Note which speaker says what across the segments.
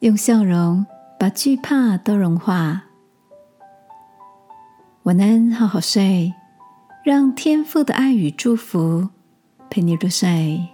Speaker 1: 用笑容把惧怕都融化。晚安，好好睡，让天父的爱与祝福陪你入睡。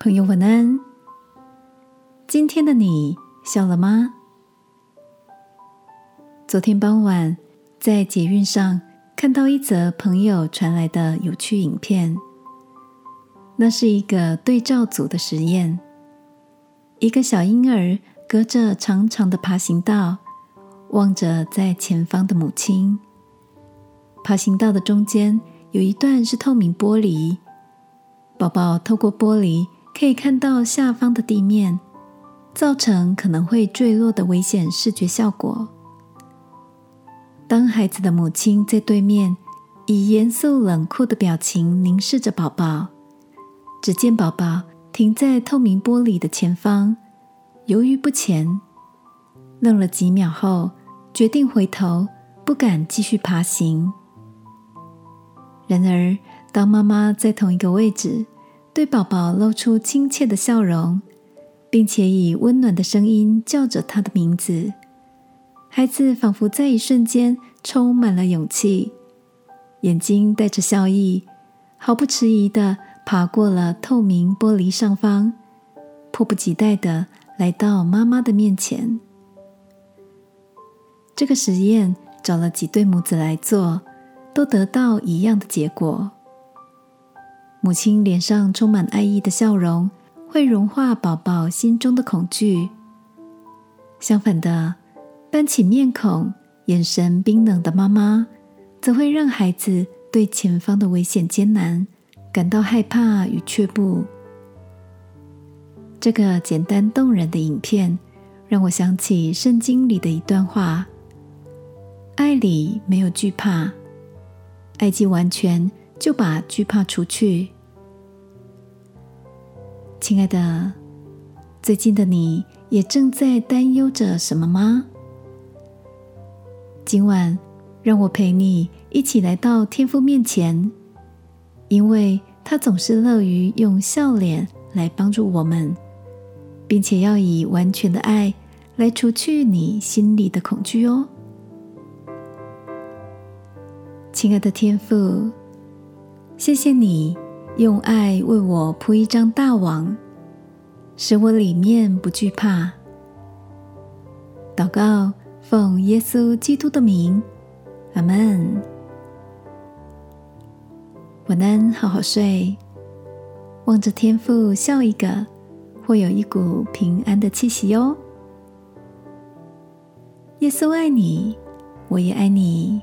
Speaker 1: 朋友，晚安。今天的你笑了吗？昨天傍晚在捷运上看到一则朋友传来的有趣影片，那是一个对照组的实验。一个小婴儿隔着长长的爬行道，望着在前方的母亲。爬行道的中间有一段是透明玻璃，宝宝透过玻璃可以看到下方的地面，造成可能会坠落的危险视觉效果。当孩子的母亲在对面以严肃冷酷的表情凝视着宝宝，只见宝宝。停在透明玻璃的前方，犹豫不前，愣了几秒后，决定回头，不敢继续爬行。然而，当妈妈在同一个位置，对宝宝露出亲切的笑容，并且以温暖的声音叫着他的名字，孩子仿佛在一瞬间充满了勇气，眼睛带着笑意，毫不迟疑的。爬过了透明玻璃上方，迫不及待的来到妈妈的面前。这个实验找了几对母子来做，都得到一样的结果。母亲脸上充满爱意的笑容，会融化宝宝心中的恐惧；相反的，搬起面孔、眼神冰冷的妈妈，则会让孩子对前方的危险艰难。感到害怕与却步。这个简单动人的影片让我想起圣经里的一段话：“爱里没有惧怕，爱既完全，就把惧怕除去。”亲爱的，最近的你也正在担忧着什么吗？今晚，让我陪你一起来到天父面前。因为他总是乐于用笑脸来帮助我们，并且要以完全的爱来除去你心里的恐惧哦，亲爱的天父，谢谢你用爱为我铺一张大网，使我里面不惧怕。祷告，奉耶稣基督的名，阿门。晚安，好好睡。望着天父笑一个，会有一股平安的气息哟。耶稣爱你，我也爱你。